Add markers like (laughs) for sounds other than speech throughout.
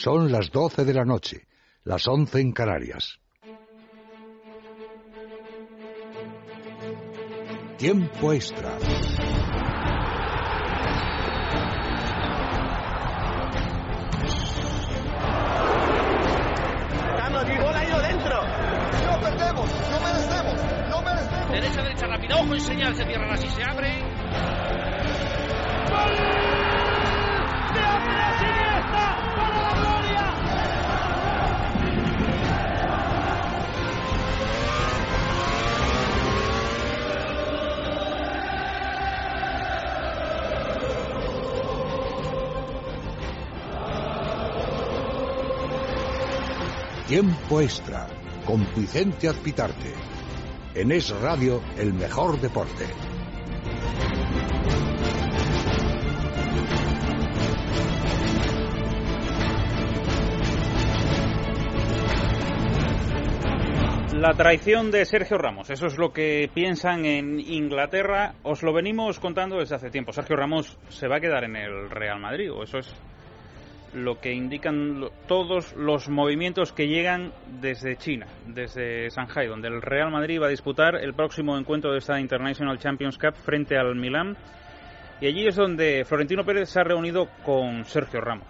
Son las doce de la noche, las once en Canarias. Tiempo extra. bola ha ido dentro. No perdemos, no merecemos, no merecemos. Derecha, derecha, rápida, ojo y señal, se cierran así, se abre. ¡Gol! ¡De Andrés Tiempo extra con Vicente Azpitarte. En Es Radio, el mejor deporte. La traición de Sergio Ramos, eso es lo que piensan en Inglaterra. Os lo venimos contando desde hace tiempo. Sergio Ramos se va a quedar en el Real Madrid, o eso es lo que indican todos los movimientos que llegan desde China, desde Shanghai, donde el Real Madrid va a disputar el próximo encuentro de esta International Champions Cup frente al Milán. Y allí es donde Florentino Pérez se ha reunido con Sergio Ramos.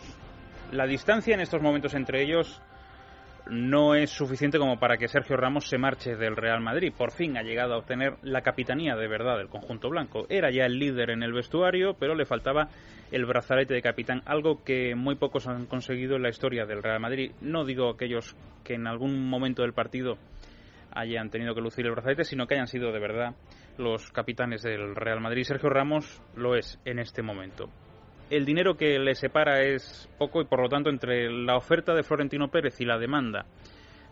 La distancia en estos momentos entre ellos no es suficiente como para que Sergio Ramos se marche del Real Madrid. Por fin ha llegado a obtener la capitanía de verdad del conjunto blanco. Era ya el líder en el vestuario, pero le faltaba el brazalete de capitán, algo que muy pocos han conseguido en la historia del Real Madrid. No digo aquellos que en algún momento del partido hayan tenido que lucir el brazalete, sino que hayan sido de verdad los capitanes del Real Madrid. Sergio Ramos lo es en este momento el dinero que le separa es poco y por lo tanto entre la oferta de Florentino Pérez y la demanda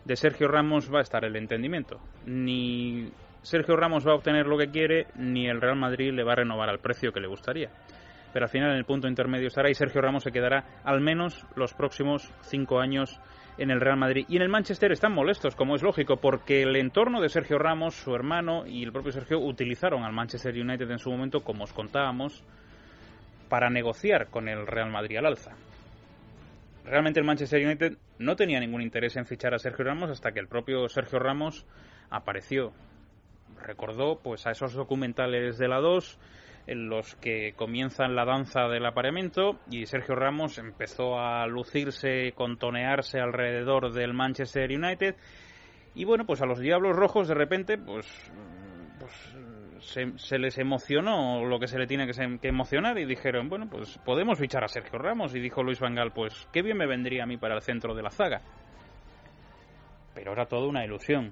de Sergio Ramos va a estar el entendimiento. Ni Sergio Ramos va a obtener lo que quiere, ni el Real Madrid le va a renovar al precio que le gustaría. Pero al final en el punto intermedio estará y Sergio Ramos se quedará al menos los próximos cinco años en el Real Madrid. Y en el Manchester están molestos, como es lógico, porque el entorno de Sergio Ramos, su hermano y el propio Sergio utilizaron al Manchester United en su momento, como os contábamos, para negociar con el Real Madrid al alza. Realmente el Manchester United no tenía ningún interés en fichar a Sergio Ramos hasta que el propio Sergio Ramos apareció. Recordó pues a esos documentales de la 2 en los que comienzan la danza del apareamiento y Sergio Ramos empezó a lucirse, contonearse alrededor del Manchester United y bueno, pues a los Diablos Rojos de repente pues, pues se, les emocionó lo que se le tiene que, emocionar y dijeron, bueno, pues podemos fichar a Sergio Ramos. Y dijo Luis Vangal, pues qué bien me vendría a mí para el centro de la zaga. Pero era toda una ilusión.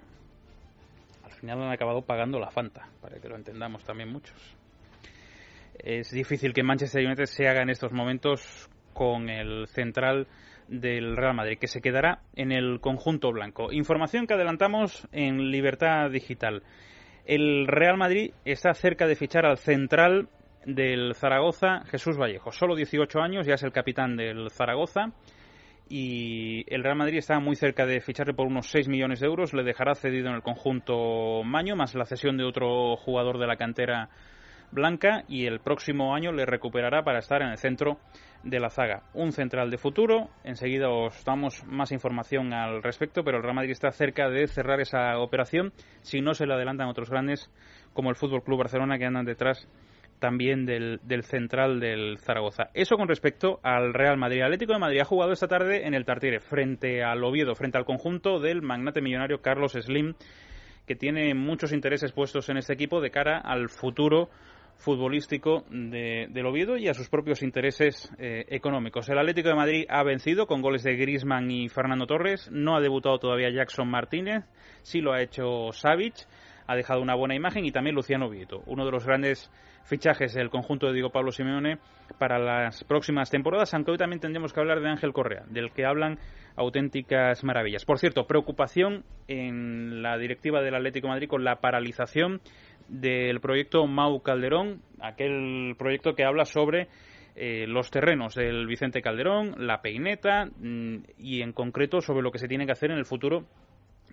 Al final han acabado pagando la Fanta, para que lo entendamos también muchos. Es difícil que Manchester United se haga en estos momentos con el central del Real Madrid, que se quedará en el conjunto blanco. Información que adelantamos en Libertad Digital. El Real Madrid está cerca de fichar al central del Zaragoza, Jesús Vallejo. Solo 18 años, ya es el capitán del Zaragoza. Y el Real Madrid está muy cerca de ficharle por unos 6 millones de euros. Le dejará cedido en el conjunto Maño, más la cesión de otro jugador de la cantera blanca. Y el próximo año le recuperará para estar en el centro de la zaga. Un central de futuro. Enseguida os damos más información al respecto, pero el Real Madrid está cerca de cerrar esa operación si no se le adelantan otros grandes como el Fútbol Club Barcelona que andan detrás también del, central del Zaragoza. Eso con respecto al Real Madrid. El Atlético de Madrid ha jugado esta tarde en el Tartiere frente al Oviedo, frente al conjunto del magnate millonario Carlos Slim, que tiene muchos intereses puestos en este equipo de cara al futuro futbolístico de, del Oviedo y a sus propios intereses eh, económicos. El Atlético de Madrid ha vencido con goles de Grisman y Fernando Torres. No ha debutado todavía Jackson Martínez, sí lo ha hecho Savic. Ha dejado una buena imagen y también Luciano Vieto, uno de los grandes fichajes del conjunto de Diego Pablo Simeone para las próximas temporadas, aunque hoy también tendremos que hablar de Ángel Correa, del que hablan auténticas maravillas. Por cierto, preocupación en la directiva del Atlético de Madrid con la paralización del proyecto Mau Calderón, aquel proyecto que habla sobre eh, los terrenos del Vicente Calderón, la peineta mm, y en concreto sobre lo que se tiene que hacer en el futuro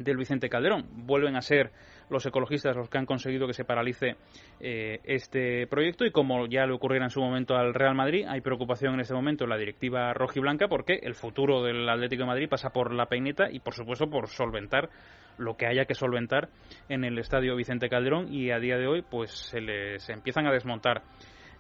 del Vicente Calderón. Vuelven a ser los ecologistas los que han conseguido que se paralice eh, este proyecto y como ya le ocurriera en su momento al Real Madrid, hay preocupación en este momento en la directiva rojiblanca porque el futuro del Atlético de Madrid pasa por la peineta y por supuesto por solventar lo que haya que solventar en el estadio Vicente Calderón y a día de hoy pues se les empiezan a desmontar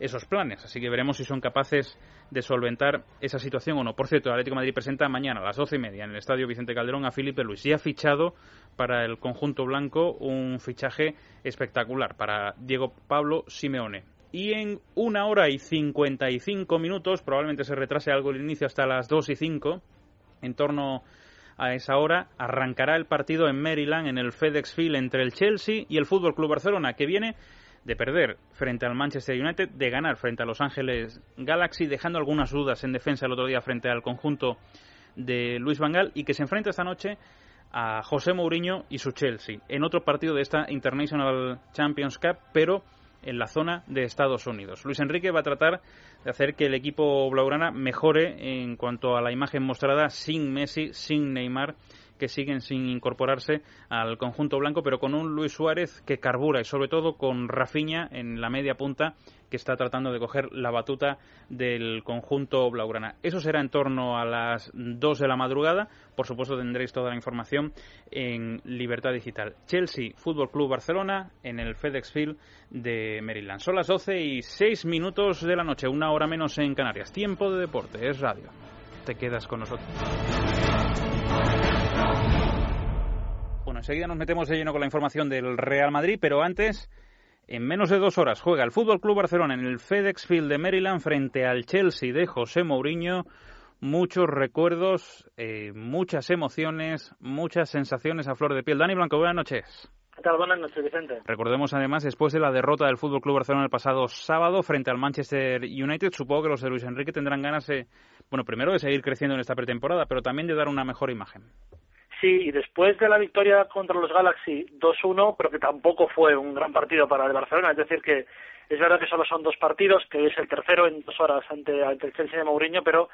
esos planes. Así que veremos si son capaces de solventar esa situación o no. Por cierto, el Atlético Madrid presenta mañana a las doce y media en el Estadio Vicente Calderón a Felipe Luis y ha fichado para el conjunto blanco un fichaje espectacular para Diego Pablo Simeone. Y en una hora y cincuenta y cinco minutos, probablemente se retrase algo el inicio hasta las dos y cinco, en torno a esa hora arrancará el partido en Maryland, en el FedEx Field, entre el Chelsea y el Fútbol Club Barcelona, que viene de perder frente al Manchester United, de ganar frente a Los Ángeles Galaxy, dejando algunas dudas en defensa el otro día frente al conjunto de Luis Vangal y que se enfrenta esta noche a José Mourinho y su Chelsea en otro partido de esta International Champions Cup, pero en la zona de Estados Unidos. Luis Enrique va a tratar de hacer que el equipo blaugrana mejore en cuanto a la imagen mostrada sin Messi, sin Neymar que siguen sin incorporarse al conjunto blanco, pero con un Luis Suárez que carbura y sobre todo con Rafinha en la media punta que está tratando de coger la batuta del conjunto blaugrana. Eso será en torno a las 2 de la madrugada. Por supuesto tendréis toda la información en Libertad Digital. Chelsea Fútbol Club Barcelona en el FedEx Field de Maryland. Son las 12 y 6 minutos de la noche, una hora menos en Canarias. Tiempo de deporte, es radio. Te quedas con nosotros. Enseguida nos metemos de lleno con la información del Real Madrid, pero antes, en menos de dos horas, juega el Fútbol Club Barcelona en el FedEx Field de Maryland frente al Chelsea de José Mourinho. Muchos recuerdos, eh, muchas emociones, muchas sensaciones a flor de piel. Dani Blanco, buenas noches. ¿Qué tal? Buenas noches, Vicente. Recordemos además, después de la derrota del Fútbol Club Barcelona el pasado sábado frente al Manchester United, supongo que los de Luis Enrique tendrán ganas, de, bueno, primero de seguir creciendo en esta pretemporada, pero también de dar una mejor imagen. Sí, y después de la victoria contra los Galaxy 2-1, pero que tampoco fue un gran partido para el Barcelona, es decir, que es verdad que solo son dos partidos, que es el tercero en dos horas ante, ante el Chelsea de Mourinho, pero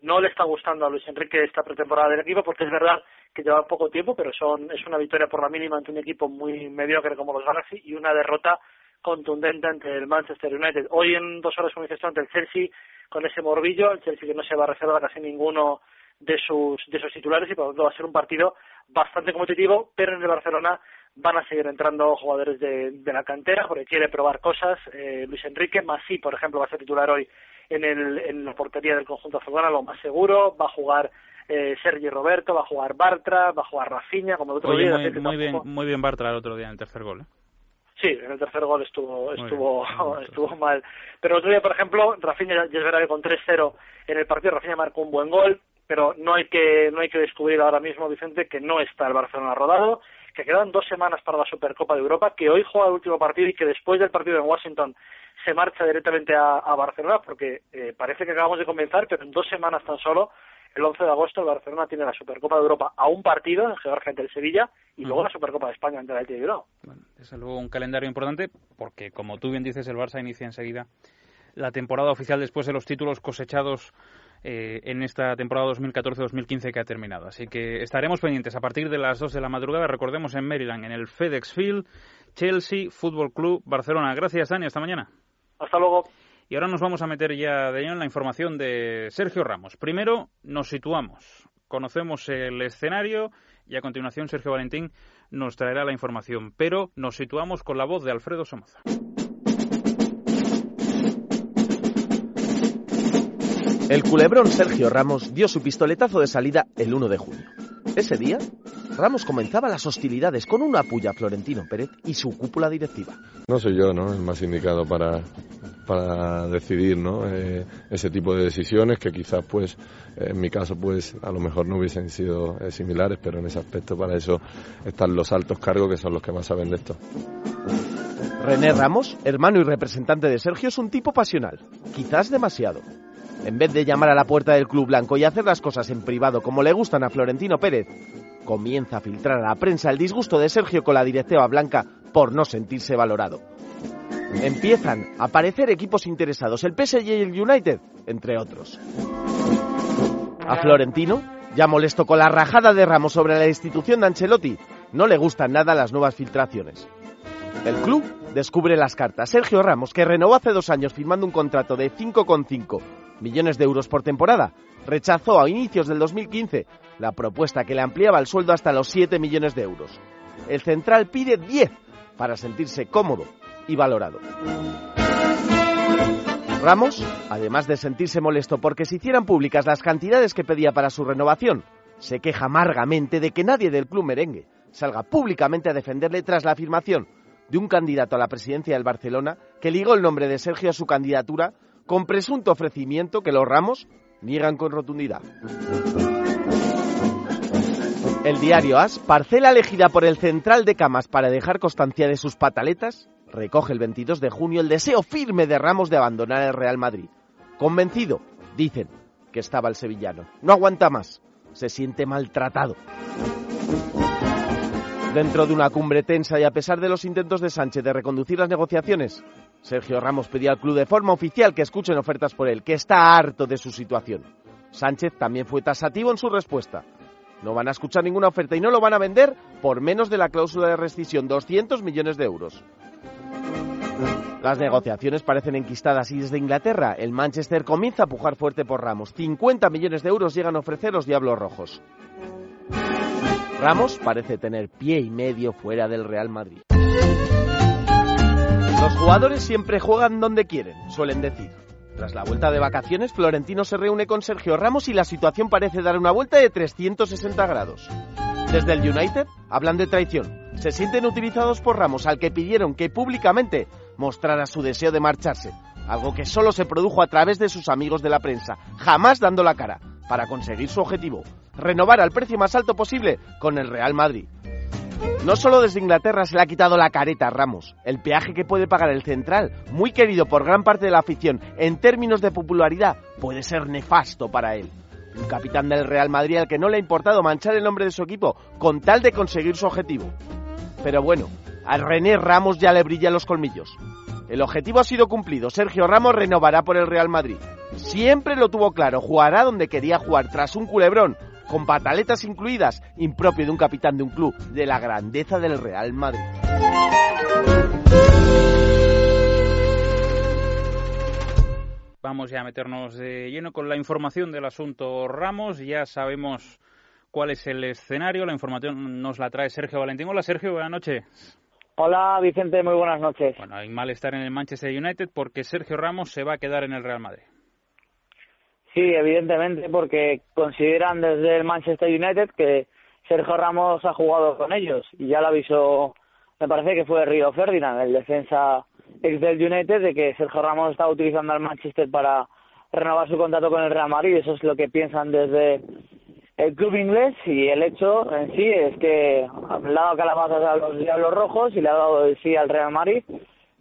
no le está gustando a Luis Enrique esta pretemporada del equipo, porque es verdad que lleva poco tiempo, pero son, es una victoria por la mínima ante un equipo muy mediocre como los Galaxy y una derrota contundente ante el Manchester United. Hoy en dos horas, dices ante el Chelsea, con ese morbillo, el Chelsea que no se va a reservar casi ninguno de sus, de sus titulares y por lo tanto va a ser un partido bastante competitivo, pero en el Barcelona van a seguir entrando jugadores de, de la cantera porque quiere probar cosas. Eh, Luis Enrique, Masí, por ejemplo, va a ser titular hoy en, el, en la portería del conjunto azulgrana, lo más seguro. Va a jugar eh, Sergi Roberto, va a jugar Bartra, va a jugar Rafinha, como el otro día. Muy, muy bien, muy bien Bartra el otro día en el tercer gol. ¿eh? Sí, en el tercer gol estuvo estuvo (laughs) estuvo mal. Pero el otro día, por ejemplo, Rafinha, ya es verdad que con 3-0 en el partido, Rafinha marcó un buen gol pero no hay que no hay que descubrir ahora mismo Vicente que no está el Barcelona rodado que quedan dos semanas para la Supercopa de Europa que hoy juega el último partido y que después del partido en Washington se marcha directamente a, Barcelona porque eh, parece que acabamos de comenzar pero en dos semanas tan solo el 11 de agosto el Barcelona tiene la Supercopa de Europa a un partido en Georgia ante el Sevilla y luego la Supercopa de España ante el Athletic de Bilbao. Bueno, es luego un calendario importante porque como tú bien dices el Barça inicia enseguida la temporada oficial después de los títulos cosechados eh, en esta temporada 2014-2015 que ha terminado. Así que estaremos pendientes a partir de las 2 de la madrugada, recordemos en Maryland, en el FedEx Field, Chelsea Fútbol Club Barcelona. Gracias, Dani. Hasta mañana. Hasta luego. Y ahora nos vamos a meter ya de lleno en la información de Sergio Ramos. Primero nos situamos, conocemos el escenario y a continuación Sergio Valentín nos traerá la información. Pero nos situamos con la voz de Alfredo Somoza. El culebrón Sergio Ramos dio su pistoletazo de salida el 1 de junio. Ese día, Ramos comenzaba las hostilidades con una puya a Florentino Pérez y su cúpula directiva. No soy yo, ¿no? El más indicado para, para decidir, ¿no? Eh, ese tipo de decisiones que quizás, pues, en mi caso, pues, a lo mejor no hubiesen sido eh, similares, pero en ese aspecto para eso están los altos cargos que son los que más saben de esto. René Ramos, hermano y representante de Sergio, es un tipo pasional, quizás demasiado. En vez de llamar a la puerta del Club Blanco y hacer las cosas en privado como le gustan a Florentino Pérez, comienza a filtrar a la prensa el disgusto de Sergio con la directiva blanca por no sentirse valorado. Empiezan a aparecer equipos interesados, el PSG y el United, entre otros. A Florentino, ya molesto con la rajada de Ramos sobre la institución de Ancelotti, no le gustan nada las nuevas filtraciones. El club descubre las cartas. Sergio Ramos, que renovó hace dos años firmando un contrato de 5,5 millones de euros por temporada, rechazó a inicios del 2015 la propuesta que le ampliaba el sueldo hasta los 7 millones de euros. El central pide 10 para sentirse cómodo y valorado. Ramos, además de sentirse molesto porque se hicieran públicas las cantidades que pedía para su renovación, se queja amargamente de que nadie del club merengue salga públicamente a defenderle tras la afirmación de un candidato a la presidencia del Barcelona que ligó el nombre de Sergio a su candidatura con presunto ofrecimiento que los Ramos niegan con rotundidad. El diario AS, parcela elegida por el central de Camas para dejar constancia de sus pataletas, recoge el 22 de junio el deseo firme de Ramos de abandonar el Real Madrid. Convencido, dicen, que estaba el sevillano. No aguanta más, se siente maltratado. Dentro de una cumbre tensa y a pesar de los intentos de Sánchez de reconducir las negociaciones, Sergio Ramos pedía al club de forma oficial que escuchen ofertas por él, que está harto de su situación. Sánchez también fue tasativo en su respuesta. No van a escuchar ninguna oferta y no lo van a vender por menos de la cláusula de rescisión, 200 millones de euros. Las negociaciones parecen enquistadas y desde Inglaterra el Manchester comienza a pujar fuerte por Ramos. 50 millones de euros llegan a ofrecer los Diablos Rojos. Ramos parece tener pie y medio fuera del Real Madrid. Los jugadores siempre juegan donde quieren, suelen decir. Tras la vuelta de vacaciones, Florentino se reúne con Sergio Ramos y la situación parece dar una vuelta de 360 grados. Desde el United hablan de traición. Se sienten utilizados por Ramos, al que pidieron que públicamente mostrara su deseo de marcharse, algo que solo se produjo a través de sus amigos de la prensa, jamás dando la cara, para conseguir su objetivo, renovar al precio más alto posible con el Real Madrid. No solo desde Inglaterra se le ha quitado la careta a Ramos, el peaje que puede pagar el central, muy querido por gran parte de la afición, en términos de popularidad, puede ser nefasto para él. Un capitán del Real Madrid al que no le ha importado manchar el nombre de su equipo con tal de conseguir su objetivo. Pero bueno, a René Ramos ya le brillan los colmillos. El objetivo ha sido cumplido. Sergio Ramos renovará por el Real Madrid. Siempre lo tuvo claro, jugará donde quería jugar, tras un culebrón, con pataletas incluidas, impropio de un capitán de un club de la grandeza del Real Madrid. Vamos ya a meternos de lleno con la información del asunto Ramos. Ya sabemos cuál es el escenario. La información nos la trae Sergio Valentín. Hola Sergio, buenas noches. Hola Vicente, muy buenas noches. Bueno, hay malestar en el Manchester United porque Sergio Ramos se va a quedar en el Real Madrid. Sí, evidentemente, porque consideran desde el Manchester United que Sergio Ramos ha jugado con ellos y ya lo avisó, me parece que fue Río Ferdinand, el defensa ex del United, de que Sergio Ramos estaba utilizando al Manchester para renovar su contrato con el Real Madrid. Eso es lo que piensan desde el club inglés y el hecho en sí es que ha dado calabazas a los Diablos Rojos y le ha dado el sí al Real Madrid.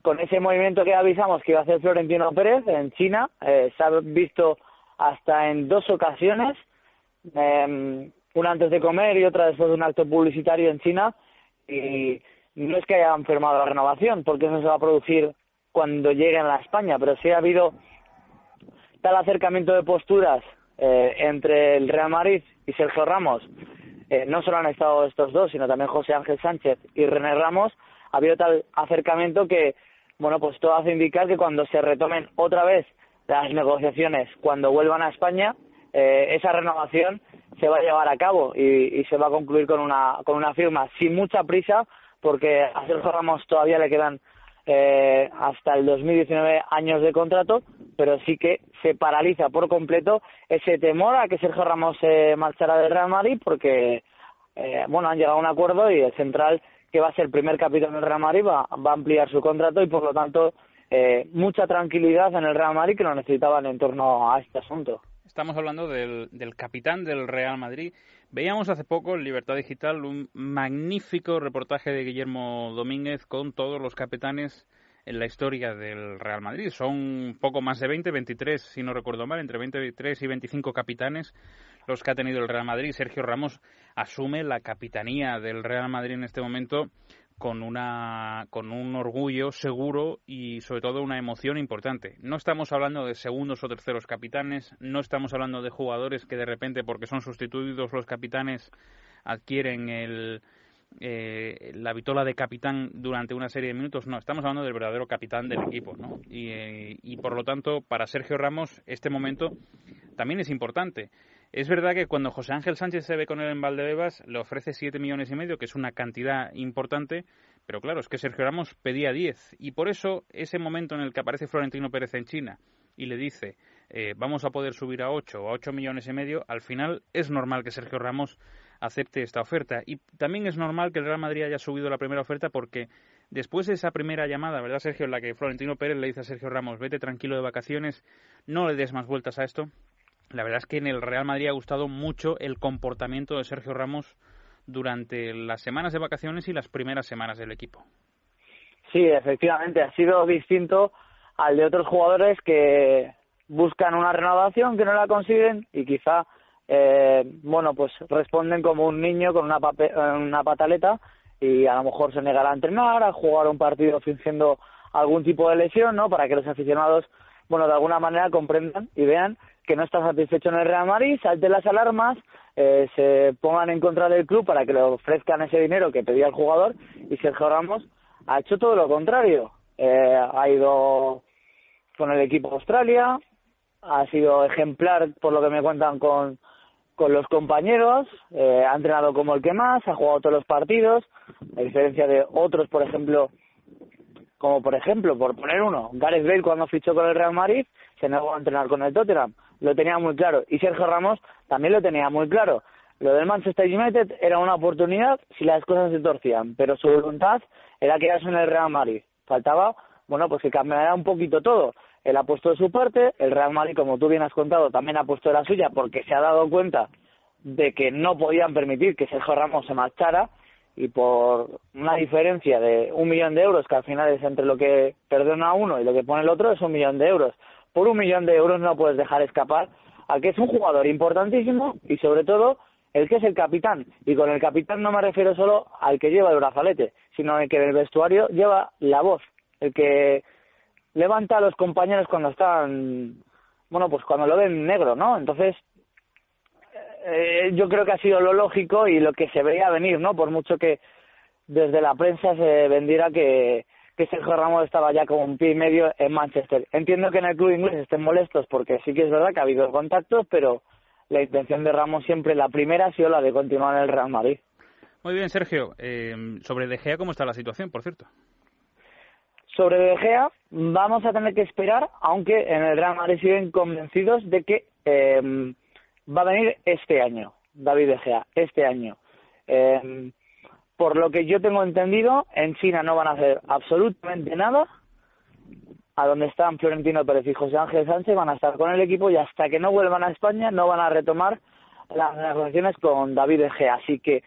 Con ese movimiento que avisamos que iba a hacer Florentino Pérez en China, eh, se ha visto hasta en dos ocasiones, eh, una antes de comer y otra después de un acto publicitario en China, y no es que hayan firmado la renovación, porque eso se va a producir cuando lleguen a España, pero sí ha habido tal acercamiento de posturas eh, entre el Real Madrid y Sergio Ramos, eh, no solo han estado estos dos, sino también José Ángel Sánchez y René Ramos, ha habido tal acercamiento que, bueno, pues todo hace indicar que cuando se retomen otra vez las negociaciones, cuando vuelvan a España, eh, esa renovación se va a llevar a cabo y, y, se va a concluir con una, con una firma sin mucha prisa, porque a Sergio Ramos todavía le quedan eh, hasta el 2019 años de contrato, pero sí que se paraliza por completo ese temor a que Sergio Ramos se marchara del Real Madrid porque, eh, bueno, han llegado a un acuerdo y el central que va a ser el primer capitán del Real Madrid va, va a ampliar su contrato y por lo tanto eh, mucha tranquilidad en el Real Madrid que lo necesitaban en torno a este asunto. Estamos hablando del, del capitán del Real Madrid. Veíamos hace poco en Libertad Digital un magnífico reportaje de Guillermo Domínguez con todos los capitanes en la historia del Real Madrid. Son poco más de 20, 23, si no recuerdo mal, entre 23 y 25 capitanes los que ha tenido el Real Madrid. Sergio Ramos asume la capitanía del Real Madrid en este momento con una con un orgullo seguro y sobre todo una emoción importante. No estamos hablando de segundos o terceros capitanes, no estamos hablando de jugadores que de repente porque son sustituidos los capitanes adquieren el eh, la vitola de capitán durante una serie de minutos, no, estamos hablando del verdadero capitán del equipo, ¿no? Y, eh, y por lo tanto, para Sergio Ramos, este momento también es importante. Es verdad que cuando José Ángel Sánchez se ve con él en Valdebebas, le ofrece 7 millones y medio, que es una cantidad importante, pero claro, es que Sergio Ramos pedía 10. Y por eso, ese momento en el que aparece Florentino Pérez en China y le dice, eh, vamos a poder subir a 8 o a 8 millones y medio, al final es normal que Sergio Ramos acepte esta oferta. Y también es normal que el Real Madrid haya subido la primera oferta porque después de esa primera llamada, ¿verdad, Sergio? En la que Florentino Pérez le dice a Sergio Ramos, vete tranquilo de vacaciones, no le des más vueltas a esto la verdad es que en el Real Madrid ha gustado mucho el comportamiento de Sergio Ramos durante las semanas de vacaciones y las primeras semanas del equipo. Sí, efectivamente, ha sido distinto al de otros jugadores que buscan una renovación, que no la consiguen y quizá, eh, bueno, pues responden como un niño con una, una pataleta y a lo mejor se negará a entrenar, a jugar un partido fingiendo algún tipo de lesión, ¿no? Para que los aficionados, bueno, de alguna manera comprendan y vean que no está satisfecho en el Real Madrid, salten las alarmas, eh, se pongan en contra del club para que le ofrezcan ese dinero que pedía el jugador y Sergio Ramos ha hecho todo lo contrario. Eh, ha ido con el equipo Australia, ha sido ejemplar por lo que me cuentan con, con los compañeros, eh, ha entrenado como el que más, ha jugado todos los partidos, a diferencia de otros, por ejemplo, como por ejemplo, por poner uno, Gareth Bale cuando fichó con el Real Madrid se negó a entrenar con el Tottenham lo tenía muy claro. Y Sergio Ramos también lo tenía muy claro. Lo del Manchester United era una oportunidad si las cosas se torcían, pero su voluntad era quedarse en el Real Madrid. Faltaba, bueno, pues que cambiara un poquito todo. Él ha puesto de su parte, el Real Madrid, como tú bien has contado, también ha puesto la suya porque se ha dado cuenta de que no podían permitir que Sergio Ramos se marchara y por una diferencia de un millón de euros, que al final es entre lo que perdona uno y lo que pone el otro, es un millón de euros por un millón de euros no puedes dejar escapar al que es un jugador importantísimo y sobre todo el que es el capitán. Y con el capitán no me refiero solo al que lleva el brazalete, sino el que en el vestuario lleva la voz, el que levanta a los compañeros cuando están, bueno, pues cuando lo ven negro, ¿no? Entonces, eh, yo creo que ha sido lo lógico y lo que se veía venir, ¿no? Por mucho que desde la prensa se vendiera que, que Sergio Ramos estaba ya con un pie y medio en Manchester. Entiendo que en el club inglés estén molestos porque sí que es verdad que ha habido contactos, pero la intención de Ramos siempre, la primera, ha sido la de continuar en el Real Madrid. Muy bien, Sergio. Eh, sobre De Gea, ¿cómo está la situación, por cierto? Sobre De Gea, vamos a tener que esperar, aunque en el Real Madrid siguen convencidos de que eh, va a venir este año, David De Gea, este año. Eh, por lo que yo tengo entendido, en China no van a hacer absolutamente nada. A donde están Florentino Pérez y José Ángel Sánchez van a estar con el equipo y hasta que no vuelvan a España no van a retomar las negociaciones con David Egea. Así que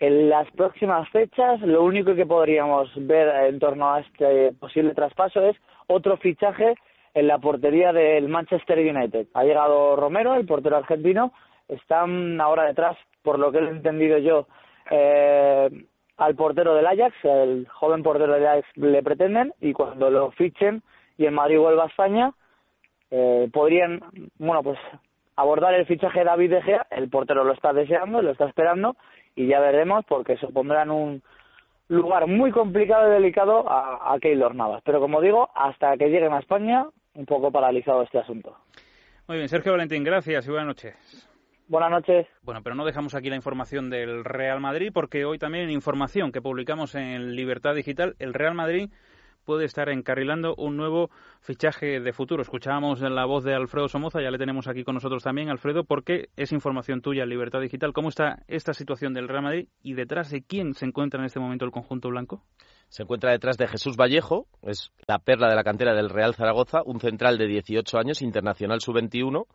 en las próximas fechas lo único que podríamos ver en torno a este posible traspaso es otro fichaje en la portería del Manchester United. Ha llegado Romero, el portero argentino, están ahora detrás, por lo que he entendido yo, eh, al portero del Ajax, el joven portero del Ajax le pretenden y cuando lo fichen y el Madrid vuelva a España, eh, podrían, bueno, pues abordar el fichaje de David De Gea, el portero lo está deseando, lo está esperando y ya veremos porque se pondrán un lugar muy complicado y delicado a, a Keylor Navas. Pero como digo, hasta que lleguen a España, un poco paralizado este asunto. Muy bien, Sergio Valentín, gracias y buenas noches. Buenas noches. Bueno, pero no dejamos aquí la información del Real Madrid porque hoy también en información que publicamos en Libertad Digital, el Real Madrid puede estar encarrilando un nuevo fichaje de futuro. Escuchábamos la voz de Alfredo Somoza, ya le tenemos aquí con nosotros también, Alfredo, porque es información tuya en Libertad Digital. ¿Cómo está esta situación del Real Madrid y detrás de quién se encuentra en este momento el conjunto blanco? Se encuentra detrás de Jesús Vallejo, es la perla de la cantera del Real Zaragoza, un central de 18 años, internacional sub-21,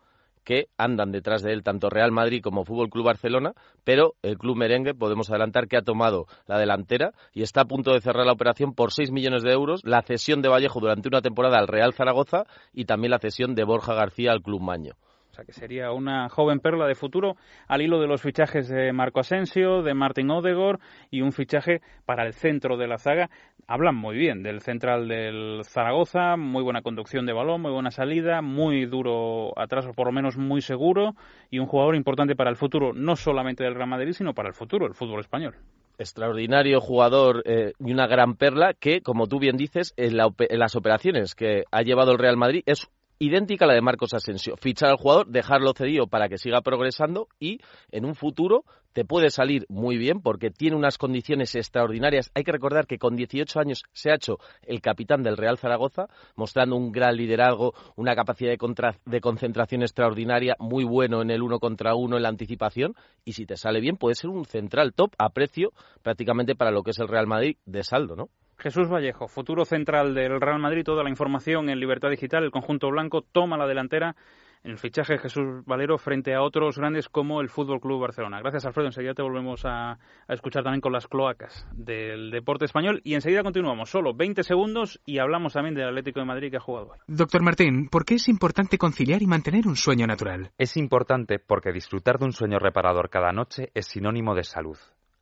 que andan detrás de él tanto Real Madrid como Fútbol Club Barcelona, pero el club merengue podemos adelantar que ha tomado la delantera y está a punto de cerrar la operación por 6 millones de euros, la cesión de Vallejo durante una temporada al Real Zaragoza y también la cesión de Borja García al Club Maño que sería una joven perla de futuro al hilo de los fichajes de Marco Asensio, de Martin Odegaard y un fichaje para el centro de la zaga. Hablan muy bien del central del Zaragoza, muy buena conducción de balón, muy buena salida, muy duro atrás o por lo menos muy seguro y un jugador importante para el futuro, no solamente del Real Madrid, sino para el futuro, el fútbol español. extraordinario jugador eh, y una gran perla que, como tú bien dices, en, en, las operaciones que ha llevado el Real Madrid es idéntica a la de Marcos Asensio. Fichar al jugador, dejarlo cedido para que siga progresando y en un futuro te puede salir muy bien porque tiene unas condiciones extraordinarias. Hay que recordar que con 18 años se ha hecho el capitán del Real Zaragoza, mostrando un gran liderazgo, una capacidad de, de concentración extraordinaria, muy bueno en el uno contra uno, en la anticipación. Y si te sale bien, puede ser un central top a precio prácticamente para lo que es el Real Madrid de saldo, ¿no? Jesús Vallejo, futuro central del Real Madrid, toda la información en Libertad Digital, el conjunto blanco toma la delantera en el fichaje de Jesús Valero frente a otros grandes como el Fútbol Club Barcelona. Gracias, Alfredo. Enseguida te volvemos a, a, escuchar también con las cloacas del deporte español. Y enseguida continuamos, solo 20 segundos, y hablamos también del Atlético de Madrid que ha jugado hoy. Doctor Martín, ¿por qué es importante conciliar y mantener un sueño natural? Es importante porque disfrutar de un sueño reparador cada noche es sinónimo de salud.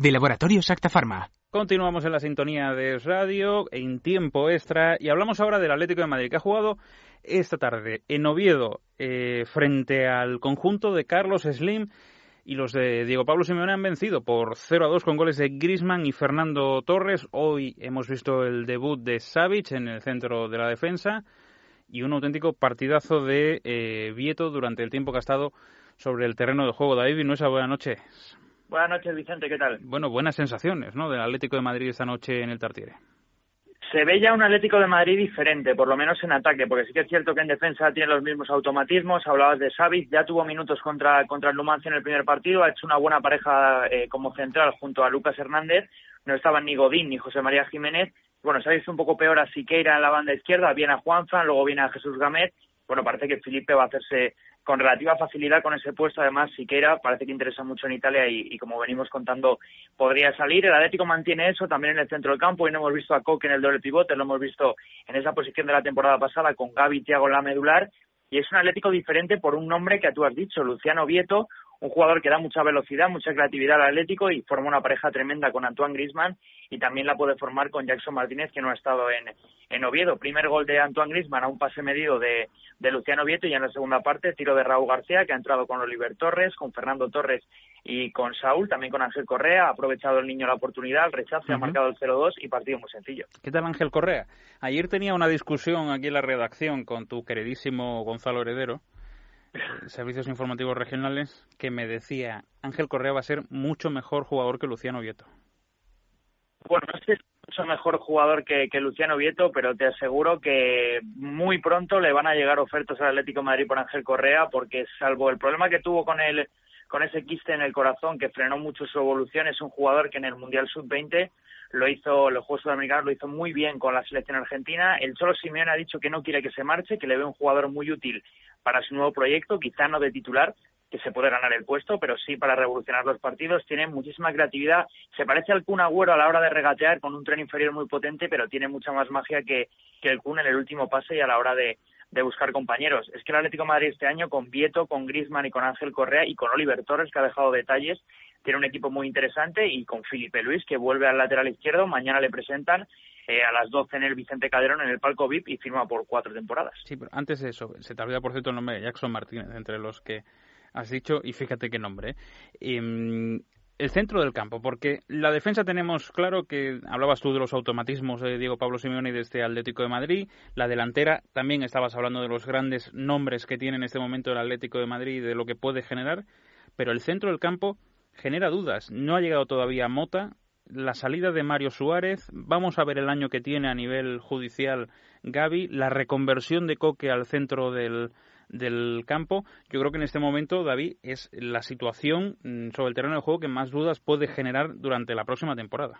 de Laboratorio Acta Pharma. Continuamos en la sintonía de radio en tiempo extra y hablamos ahora del Atlético de Madrid que ha jugado esta tarde en Oviedo eh, frente al conjunto de Carlos Slim y los de Diego Pablo Simeone han vencido por 0 a 2 con goles de Grisman y Fernando Torres. Hoy hemos visto el debut de Savic en el centro de la defensa y un auténtico partidazo de eh, Vieto durante el tiempo que ha estado sobre el terreno de juego. David esa buena noche. Buenas noches, Vicente, ¿qué tal? Bueno, buenas sensaciones, ¿no? Del Atlético de Madrid esta noche en el Tartiere. Se ve ya un Atlético de Madrid diferente, por lo menos en ataque, porque sí que es cierto que en defensa tiene los mismos automatismos. Hablabas de Savic, ya tuvo minutos contra, contra el Numancia en el primer partido, ha hecho una buena pareja eh, como central junto a Lucas Hernández. No estaban ni Godín ni José María Jiménez. Bueno, visto un poco peor a Siqueira en la banda izquierda, viene a Juanfran, luego viene a Jesús Gamet. Bueno, parece que Felipe va a hacerse con relativa facilidad con ese puesto. Además, Siqueira parece que interesa mucho en Italia y, como venimos contando, podría salir. El Atlético mantiene eso también en el centro del campo. y no hemos visto a Coque en el doble pivote, lo hemos visto en esa posición de la temporada pasada con Gaby y Thiago en la medular. Y es un Atlético diferente por un nombre que tú has dicho, Luciano Vieto, un jugador que da mucha velocidad, mucha creatividad al Atlético y forma una pareja tremenda con Antoine Grisman y también la puede formar con Jackson Martínez que no ha estado en, en Oviedo. Primer gol de Antoine Grisman a un pase medido de, de Luciano Vieto y en la segunda parte tiro de Raúl García que ha entrado con Oliver Torres, con Fernando Torres y con Saúl, también con Ángel Correa, ha aprovechado el niño la oportunidad, el rechazo, ha marcado el 0-2 y partido muy sencillo. ¿Qué tal Ángel Correa? Ayer tenía una discusión aquí en la redacción con tu queridísimo Gonzalo Heredero servicios informativos regionales que me decía Ángel Correa va a ser mucho mejor jugador que Luciano Vieto. Bueno, es mucho mejor jugador que, que, Luciano Vieto, pero te aseguro que muy pronto le van a llegar ofertas al Atlético de Madrid por Ángel Correa, porque salvo el problema que tuvo con el con ese quiste en el corazón que frenó mucho su evolución, es un jugador que en el Mundial Sub-20 lo hizo, los Juegos Sudamericanos lo hizo muy bien con la selección argentina. El Cholo Simeone ha dicho que no quiere que se marche, que le ve un jugador muy útil para su nuevo proyecto, quizá no de titular, que se puede ganar el puesto, pero sí para revolucionar los partidos. Tiene muchísima creatividad. Se parece al Kun Agüero a la hora de regatear con un tren inferior muy potente, pero tiene mucha más magia que, que el Kun en el último pase y a la hora de, de buscar compañeros. Es que el Atlético Madrid este año con Vieto, con Griezmann y con Ángel Correa y con Oliver Torres, que ha dejado detalles, tiene un equipo muy interesante y con Felipe Luis, que vuelve al lateral izquierdo. Mañana le presentan eh, a las 12 en el Vicente Calderón, en el palco VIP, y firma por cuatro temporadas. Sí, pero antes de eso, se te olvida, por cierto, el nombre de Jackson Martínez, entre los que has dicho, y fíjate qué nombre. Eh, el centro del campo, porque la defensa tenemos claro que hablabas tú de los automatismos de Diego Pablo Simeone y de este Atlético de Madrid, la delantera también estabas hablando de los grandes nombres que tiene en este momento el Atlético de Madrid y de lo que puede generar, pero el centro del campo genera dudas. No ha llegado todavía Mota, la salida de Mario Suárez, vamos a ver el año que tiene a nivel judicial Gaby, la reconversión de Coque al centro del, del campo. Yo creo que en este momento, David, es la situación mm, sobre el terreno de juego que más dudas puede generar durante la próxima temporada.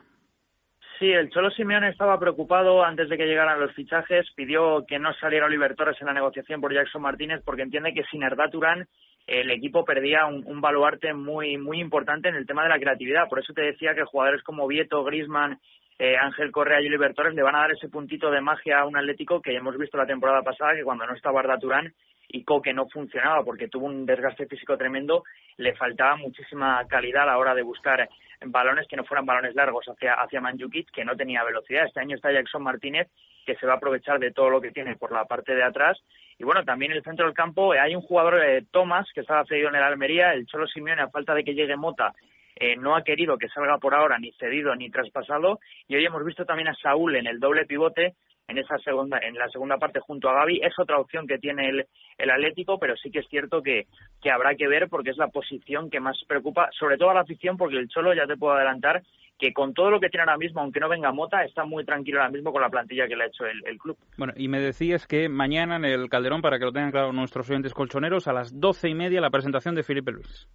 Sí, el Cholo Simeone estaba preocupado antes de que llegaran los fichajes, pidió que no saliera Oliver Torres en la negociación por Jackson Martínez porque entiende que sin Arda Turán el equipo perdía un, baluarte muy muy importante en el tema de la creatividad. Por eso te decía que jugadores como Vieto, Grisman, eh, Ángel Correa y Oliver Torres le van a dar ese puntito de magia a un Atlético que ya hemos visto la temporada pasada que cuando no estaba Arda Turán y Coque no funcionaba porque tuvo un desgaste físico tremendo, le faltaba muchísima calidad a la hora de buscar balones que no fueran balones largos hacia, hacia Manjukic, que no tenía velocidad. Este año está Jackson Martínez, que se va a aprovechar de todo lo que tiene por la parte de atrás. Y bueno, también en el centro del campo hay un jugador, eh, Thomas, que estaba cedido en el Almería, el Cholo Simeone, a falta de que llegue Mota, eh, no ha querido que salga por ahora ni cedido ni traspasado. Y hoy hemos visto también a Saúl en el doble pivote, en esa segunda en la segunda parte junto a Gaby es otra opción que tiene el, el Atlético pero sí que es cierto que, que habrá que ver porque es la posición que más preocupa sobre todo a la afición porque el Cholo ya te puedo adelantar que con todo lo que tiene ahora mismo, aunque no venga Mota, está muy tranquilo ahora mismo con la plantilla que le ha hecho el, el, club. Bueno, y me decías que mañana en el Calderón, para que lo tengan claro nuestros oyentes colchoneros, a las doce y media la presentación de Felipe Luis.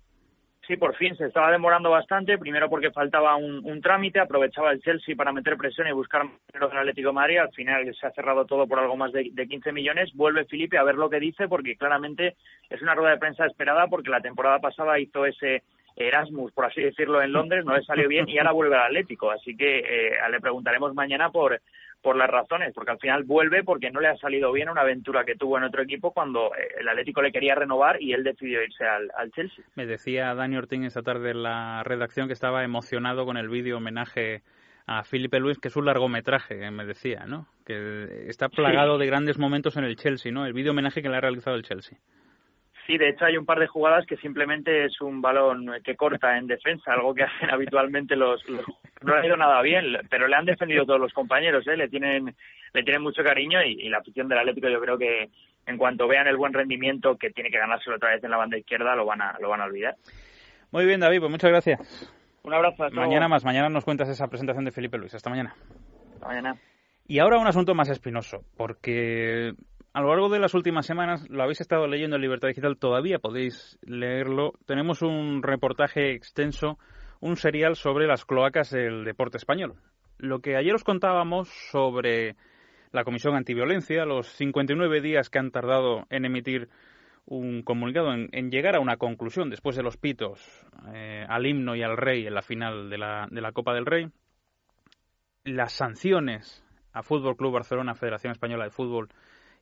Sí, por fin se estaba demorando bastante, primero porque faltaba un, un trámite, aprovechaba el Chelsea para meter presión y buscar dinero del Atlético de Madrid, al final se ha cerrado todo por algo más de, de 15 millones, vuelve Felipe a ver lo que dice porque claramente es una rueda de prensa esperada porque la temporada pasada hizo ese Erasmus, por así decirlo, en Londres, no le salió bien y ahora vuelve al Atlético, así que eh, le preguntaremos mañana por por las razones, porque al final vuelve porque no le ha salido bien una aventura que tuvo en otro equipo cuando eh, el Atlético le quería renovar y él decidió irse al, al Chelsea. Me decía Dani Ortín esta tarde en la redacción que estaba emocionado con el vídeo homenaje a Felipe Luis, que es un largometraje, me decía, ¿no? Que está plagado de grandes momentos en el Chelsea, ¿no? El vídeo homenaje que le ha realizado el Chelsea. Sí, de hecho hay un par de jugadas que simplemente es un balón que corta en defensa, algo que (laughs) hacen habitualmente los, los no ha ido nada bien, pero le han defendido todos los compañeros, ¿eh? le tienen le tienen mucho cariño y, y, la afición del Atlético yo creo que en cuanto vean el buen rendimiento que tiene que ganárselo otra vez en la banda izquierda lo van a lo van a olvidar. Muy bien, David, pues muchas gracias. Un abrazo. Mañana más, mañana nos cuentas esa presentación de Felipe Luis. Hasta mañana. Hasta mañana. Y ahora un asunto más espinoso, porque a lo largo de las últimas semanas, lo habéis estado leyendo en Libertad Digital, todavía podéis leerlo. Tenemos un reportaje extenso, un serial sobre las cloacas del deporte español. Lo que ayer os contábamos sobre la Comisión Antiviolencia, los 59 días que han tardado en emitir un comunicado, en, llegar a una conclusión después de los pitos eh, al himno y al rey en la final de la, de la Copa del Rey, las sanciones a Fútbol Club Barcelona, Federación Española de Fútbol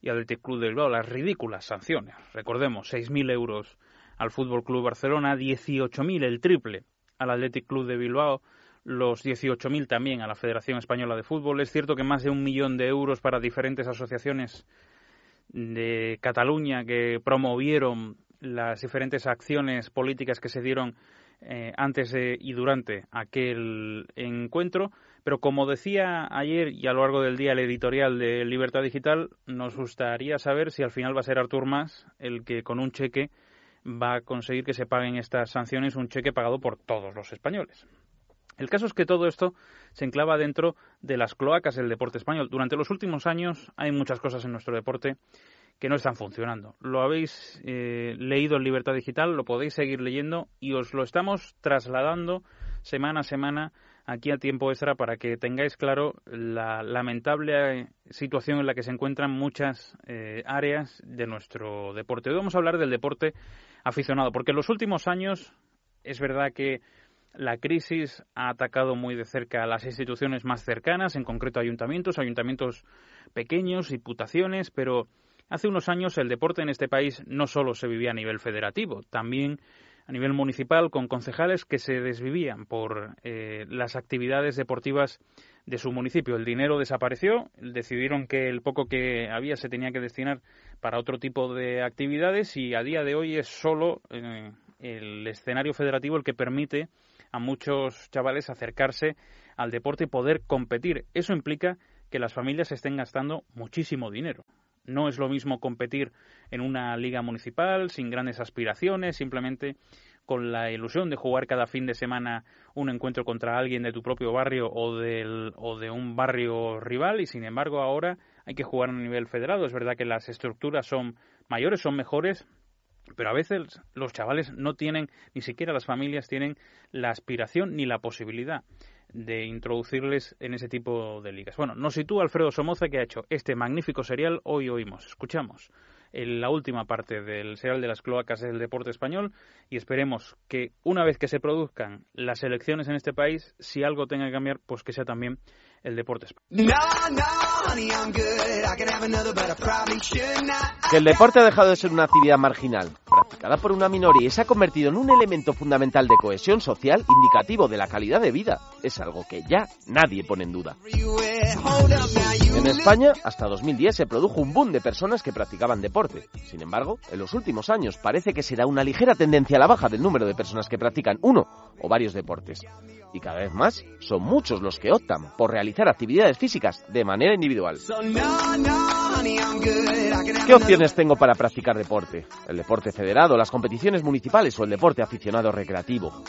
y Athletic Club de Bilbao, las ridículas sanciones. Recordemos, 6.000 euros al Fútbol Club Barcelona, 18.000 el triple al Athletic Club de Bilbao, los 18.000 también a la Federación Española de Fútbol. Es cierto que más de un millón de euros para diferentes asociaciones de Cataluña que promovieron las diferentes acciones políticas que se dieron eh, antes de, y durante aquel encuentro. Pero como decía ayer y a lo largo del día el editorial de Libertad Digital, nos gustaría saber si al final va a ser Artur Mas el que con un cheque va a conseguir que se paguen estas sanciones, un cheque pagado por todos los españoles. El caso es que todo esto se enclava dentro de las cloacas del deporte español. Durante los últimos años hay muchas cosas en nuestro deporte que no están funcionando. Lo habéis eh, leído en Libertad Digital, lo podéis seguir leyendo y os lo estamos trasladando semana a semana aquí a tiempo extra para que tengáis claro la lamentable situación en la que se encuentran muchas eh, áreas de nuestro deporte. Hoy vamos a hablar del deporte aficionado, porque en los últimos años es verdad que la crisis ha atacado muy de cerca a las instituciones más cercanas, en concreto ayuntamientos, ayuntamientos pequeños, diputaciones, pero hace unos años el deporte en este país no solo se vivía a nivel federativo, también a nivel municipal con concejales que se desvivían por eh, las actividades deportivas de su municipio. El dinero desapareció, decidieron que el poco que había se tenía que destinar para otro tipo de actividades y a día de hoy es solo eh, el escenario federativo el que permite a muchos chavales acercarse al deporte y poder competir. Eso implica que las familias estén gastando muchísimo dinero. No es lo mismo competir en una liga municipal sin grandes aspiraciones, simplemente con la ilusión de jugar cada fin de semana un encuentro contra alguien de tu propio barrio o, del, o de un barrio rival y sin embargo ahora hay que jugar a nivel federado. Es verdad que las estructuras son mayores, son mejores, pero a veces los chavales no tienen, ni siquiera las familias tienen la aspiración ni la posibilidad de introducirles en ese tipo de ligas. Bueno, nos sitúa Alfredo Somoza que ha hecho este magnífico serial. Hoy oímos, escuchamos en la última parte del serial de las cloacas del deporte español y esperemos que una vez que se produzcan las elecciones en este país, si algo tenga que cambiar, pues que sea también el deporte español. Que el deporte ha dejado de ser una actividad marginal, practicada por una minoría y se ha convertido en un elemento fundamental de cohesión social indicativo de la calidad de vida, es algo que ya nadie pone en duda. En España, hasta 2010 se produjo un boom de personas que practicaban deporte. Sin embargo, en los últimos años parece que se da una ligera tendencia a la baja del número de personas que practican uno o varios deportes. Y cada vez más son muchos los que optan por realizar actividades físicas de manera individual. ¿Qué opciones tengo para practicar deporte? ¿El deporte federado, las competiciones municipales o el deporte aficionado recreativo?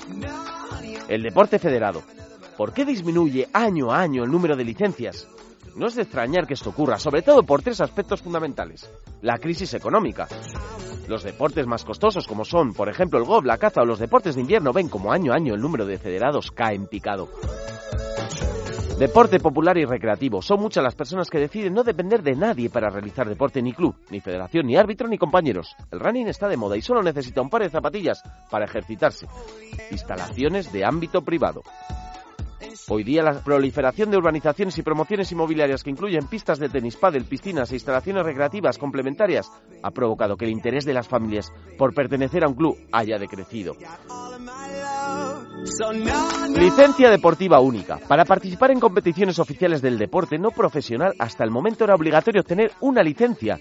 El deporte federado. ¿Por qué disminuye año a año el número de licencias? No es de extrañar que esto ocurra, sobre todo por tres aspectos fundamentales. La crisis económica. Los deportes más costosos, como son, por ejemplo, el golf, la caza o los deportes de invierno, ven como año a año el número de federados cae en picado. Deporte popular y recreativo. Son muchas las personas que deciden no depender de nadie para realizar deporte, ni club, ni federación, ni árbitro, ni compañeros. El running está de moda y solo necesita un par de zapatillas para ejercitarse. Instalaciones de ámbito privado. Hoy día la proliferación de urbanizaciones y promociones inmobiliarias que incluyen pistas de tenis, pádel, piscinas e instalaciones recreativas complementarias ha provocado que el interés de las familias por pertenecer a un club haya decrecido. Licencia deportiva única. Para participar en competiciones oficiales del deporte no profesional, hasta el momento era obligatorio obtener una licencia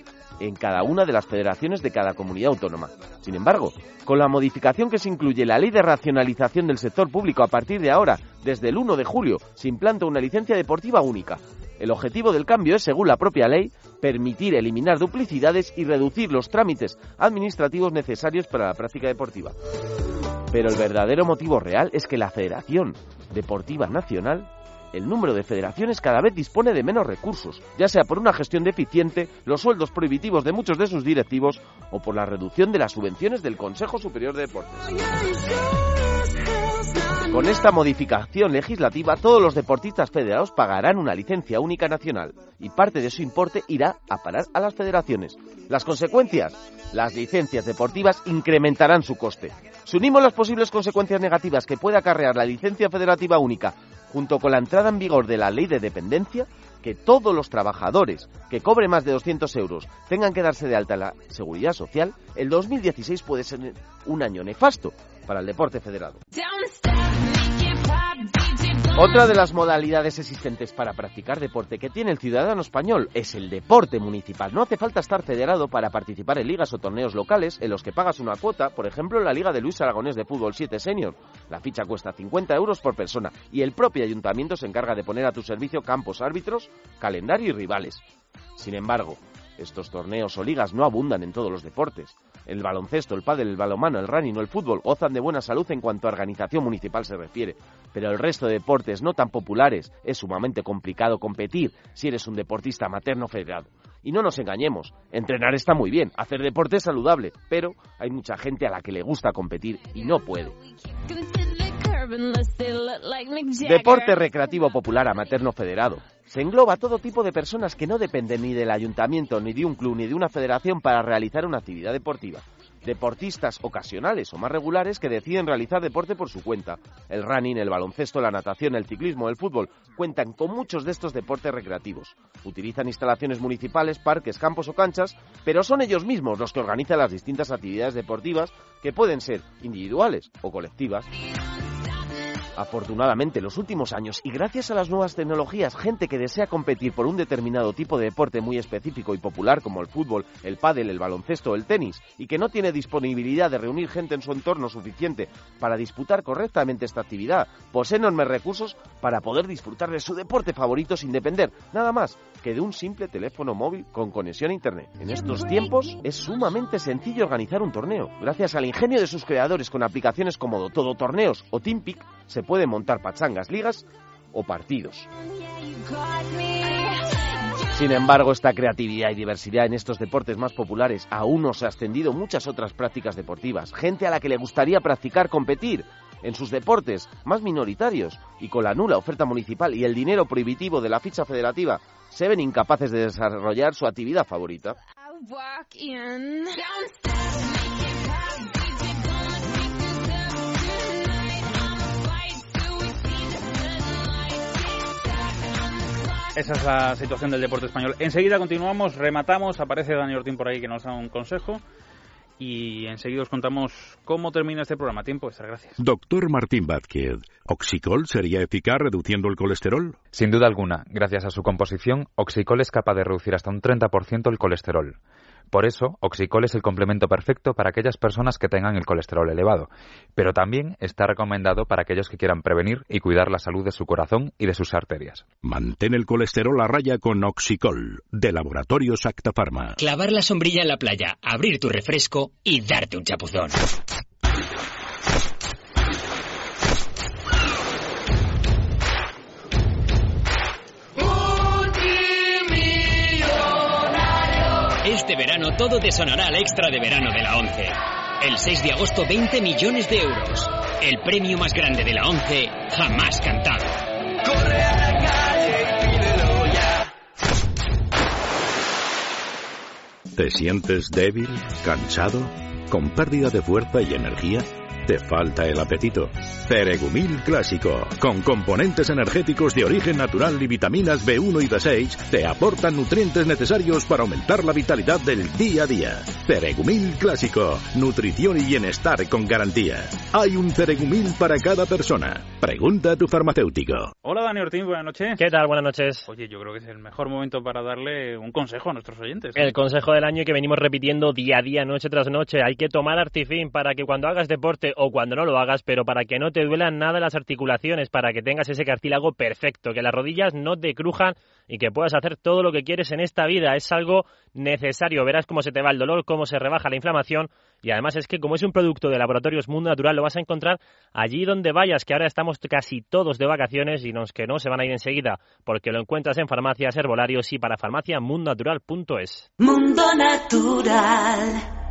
en cada una de las federaciones de cada comunidad autónoma. Sin embargo, con la modificación que se incluye la Ley de Racionalización del Sector Público a partir de ahora, desde el 1 de julio, se implanta una licencia deportiva única. El objetivo del cambio es, según la propia ley, permitir eliminar duplicidades y reducir los trámites administrativos necesarios para la práctica deportiva. Pero el verdadero motivo real es que la Federación Deportiva Nacional el número de federaciones cada vez dispone de menos recursos, ya sea por una gestión deficiente, los sueldos prohibitivos de muchos de sus directivos o por la reducción de las subvenciones del Consejo Superior de Deportes. Con esta modificación legislativa, todos los deportistas federados pagarán una licencia única nacional y parte de su importe irá a parar a las federaciones. Las consecuencias, las licencias deportivas incrementarán su coste. Si unimos las posibles consecuencias negativas que puede acarrear la licencia federativa única junto con la entrada en vigor de la ley de dependencia, que todos los trabajadores que cobren más de 200 euros tengan que darse de alta la seguridad social, el 2016 puede ser un año nefasto para el deporte federado. Otra de las modalidades existentes para practicar deporte que tiene el ciudadano español es el deporte municipal. No hace falta estar federado para participar en ligas o torneos locales en los que pagas una cuota, por ejemplo en la Liga de Luis Aragonés de Fútbol 7 Senior. La ficha cuesta 50 euros por persona y el propio ayuntamiento se encarga de poner a tu servicio campos árbitros, calendario y rivales. Sin embargo, estos torneos o ligas no abundan en todos los deportes. El baloncesto, el pádel, el balonmano, el running o el fútbol gozan de buena salud en cuanto a organización municipal se refiere, pero el resto de deportes no tan populares es sumamente complicado competir si eres un deportista materno federado. Y no nos engañemos, entrenar está muy bien, hacer deporte es saludable, pero hay mucha gente a la que le gusta competir y no puede. Deporte recreativo popular a materno federado. Se engloba todo tipo de personas que no dependen ni del ayuntamiento, ni de un club, ni de una federación para realizar una actividad deportiva. Deportistas ocasionales o más regulares que deciden realizar deporte por su cuenta. El running, el baloncesto, la natación, el ciclismo, el fútbol cuentan con muchos de estos deportes recreativos. Utilizan instalaciones municipales, parques, campos o canchas, pero son ellos mismos los que organizan las distintas actividades deportivas que pueden ser individuales o colectivas. Afortunadamente, en los últimos años, y gracias a las nuevas tecnologías, gente que desea competir por un determinado tipo de deporte muy específico y popular como el fútbol, el pádel, el baloncesto o el tenis, y que no tiene disponibilidad de reunir gente en su entorno suficiente para disputar correctamente esta actividad, posee enormes recursos para poder disfrutar de su deporte favorito sin depender nada más que de un simple teléfono móvil con conexión a Internet. En estos tiempos es sumamente sencillo organizar un torneo. Gracias al ingenio de sus creadores con aplicaciones como Todo Torneos o Teampic, se pueden montar pachangas, ligas o partidos. Sin embargo, esta creatividad y diversidad en estos deportes más populares aún no se ha extendido muchas otras prácticas deportivas. Gente a la que le gustaría practicar competir en sus deportes más minoritarios y con la nula oferta municipal y el dinero prohibitivo de la ficha federativa se ven incapaces de desarrollar su actividad favorita. Esa es la situación del deporte español. Enseguida continuamos, rematamos, aparece Dani Ortín por ahí que nos da un consejo y enseguida os contamos cómo termina este programa. Tiempo extra, gracias. Doctor Martín Vázquez, ¿Oxicol sería eficaz reduciendo el colesterol? Sin duda alguna, gracias a su composición, Oxicol es capaz de reducir hasta un 30% el colesterol. Por eso, Oxicol es el complemento perfecto para aquellas personas que tengan el colesterol elevado, pero también está recomendado para aquellos que quieran prevenir y cuidar la salud de su corazón y de sus arterias. Mantén el colesterol a raya con Oxicol, de Laboratorios Acta Pharma. Clavar la sombrilla en la playa, abrir tu refresco y darte un chapuzón. Verano todo te sonará al extra de verano de la 11. El 6 de agosto 20 millones de euros. El premio más grande de la 11 jamás cantado. Corre a la calle y pídelo ya. ¿Te sientes débil, cansado, con pérdida de fuerza y energía? ¿Te falta el apetito? Ceregumil Clásico, con componentes energéticos de origen natural y vitaminas B1 y B6, te aportan nutrientes necesarios para aumentar la vitalidad del día a día. Ceregumil Clásico, nutrición y bienestar con garantía. Hay un Ceregumil para cada persona. Pregunta a tu farmacéutico. Hola Dani Ortín, buenas noches. ¿Qué tal? Buenas noches. Oye, yo creo que es el mejor momento para darle un consejo a nuestros oyentes. El consejo del año que venimos repitiendo día a día, noche tras noche. Hay que tomar Artifin para que cuando hagas deporte o cuando no lo hagas, pero para que no te duelan nada las articulaciones, para que tengas ese cartílago perfecto, que las rodillas no te crujan y que puedas hacer todo lo que quieres en esta vida. Es algo necesario. Verás cómo se te va el dolor, cómo se rebaja la inflamación y además es que como es un producto de laboratorios Mundo Natural, lo vas a encontrar allí donde vayas, que ahora estamos casi todos de vacaciones y los que no se van a ir enseguida, porque lo encuentras en farmacias, herbolarios y para farmaciamundonatural.es. Mundo Natural.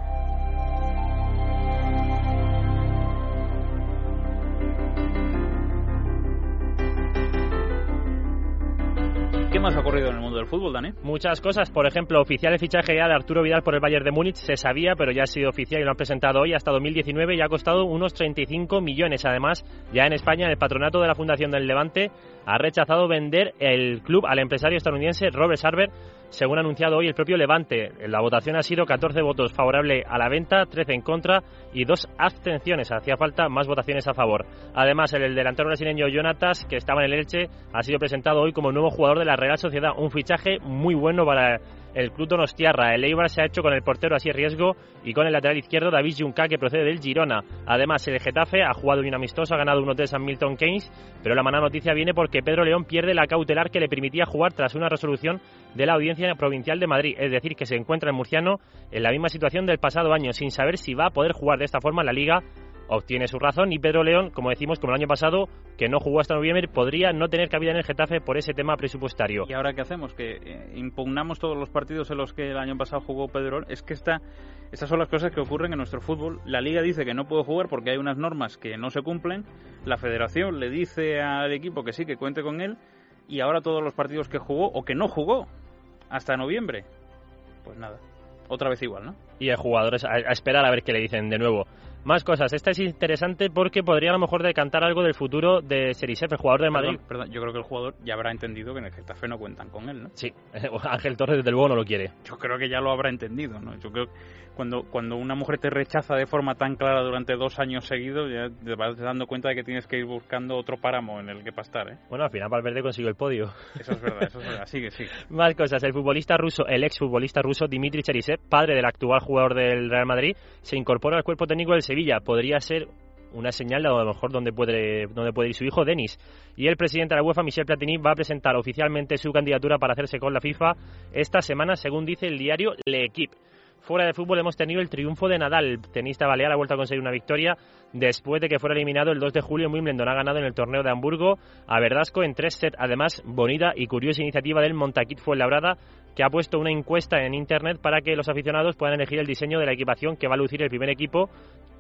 Más ha ocurrido en el mundo del fútbol, Dani? Muchas cosas. Por ejemplo, oficial el fichaje ya de Arturo Vidal por el Bayern de Múnich. Se sabía, pero ya ha sido oficial y lo han presentado hoy hasta 2019 y ha costado unos 35 millones. Además, ya en España, el patronato de la Fundación del Levante ha rechazado vender el club al empresario estadounidense Robert Sarver según ha anunciado hoy el propio Levante. La votación ha sido 14 votos favorable a la venta, 13 en contra y dos abstenciones. Hacía falta más votaciones a favor. Además, el delantero brasileño Jonatas, que estaba en el Elche, ha sido presentado hoy como nuevo jugador de la Real Sociedad. Un fichaje muy bueno para el club Donostiarra. El Eibar se ha hecho con el portero así riesgo y con el lateral izquierdo David Junca que procede del Girona. Además, el Getafe ha jugado un amistoso, ha ganado 1-3 San Milton Keynes, pero la mala noticia viene porque Pedro León pierde la cautelar que le permitía jugar tras una resolución de la Audiencia Provincial de Madrid, es decir, que se encuentra el murciano en la misma situación del pasado año, sin saber si va a poder jugar de esta forma en la liga obtiene su razón y Pedro León, como decimos, como el año pasado, que no jugó hasta noviembre, podría no tener cabida en el Getafe por ese tema presupuestario. ¿Y ahora qué hacemos? ¿Que eh, impugnamos todos los partidos en los que el año pasado jugó Pedro León? Es que esta, estas son las cosas que ocurren en nuestro fútbol. La liga dice que no puede jugar porque hay unas normas que no se cumplen, la federación le dice al equipo que sí, que cuente con él, y ahora todos los partidos que jugó o que no jugó hasta noviembre, pues nada, otra vez igual, ¿no? Y el jugador a, a esperar a ver qué le dicen de nuevo. Más cosas. Esta es interesante porque podría a lo mejor decantar algo del futuro de Serisef, el jugador de Madrid. Perdón, perdón, yo creo que el jugador ya habrá entendido que en el Getafe no cuentan con él, ¿no? Sí, (laughs) Ángel Torres desde luego no lo quiere. Yo creo que ya lo habrá entendido, ¿no? Yo creo que cuando, cuando una mujer te rechaza de forma tan clara durante dos años seguidos, ya te vas dando cuenta de que tienes que ir buscando otro páramo en el que pastar, ¿eh? Bueno, al final Valverde consiguió el podio. Eso es verdad, eso es verdad. Sigue, (laughs) sigue. Más cosas. El futbolista ruso, el exfutbolista ruso Dimitri Cherisev, padre del actual jugador del Real Madrid, se incorpora al cuerpo técnico del Sevilla. Podría ser una señal de a lo mejor donde puede, donde puede ir su hijo, Denis. Y el presidente de la UEFA, Michel Platini, va a presentar oficialmente su candidatura para hacerse con la FIFA esta semana, según dice el diario L'Equipe. Fuera de fútbol hemos tenido el triunfo de Nadal. Tenista balear ha vuelto a conseguir una victoria después de que fuera eliminado el 2 de julio en Wimbledon. Ha ganado en el torneo de Hamburgo a Verdasco en tres sets. Además, bonita y curiosa iniciativa del Montaquit Fuenlabrada que ha puesto una encuesta en internet para que los aficionados puedan elegir el diseño de la equipación que va a lucir el primer equipo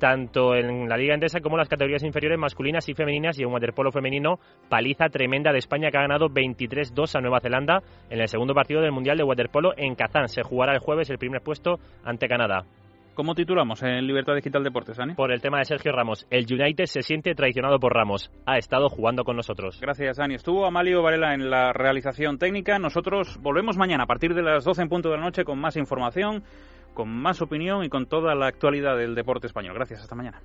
tanto en la Liga Endesa como en las categorías inferiores masculinas y femeninas y en waterpolo femenino paliza tremenda de España que ha ganado 23-2 a Nueva Zelanda en el segundo partido del Mundial de waterpolo en Kazán. Se jugará el jueves el primer puesto ante Canadá. ¿Cómo titulamos en Libertad Digital Deportes, Ani? Por el tema de Sergio Ramos. El United se siente traicionado por Ramos. Ha estado jugando con nosotros. Gracias, Ani. Estuvo Amalio Varela en la realización técnica. Nosotros volvemos mañana a partir de las 12 en punto de la noche con más información, con más opinión y con toda la actualidad del deporte español. Gracias. Hasta mañana.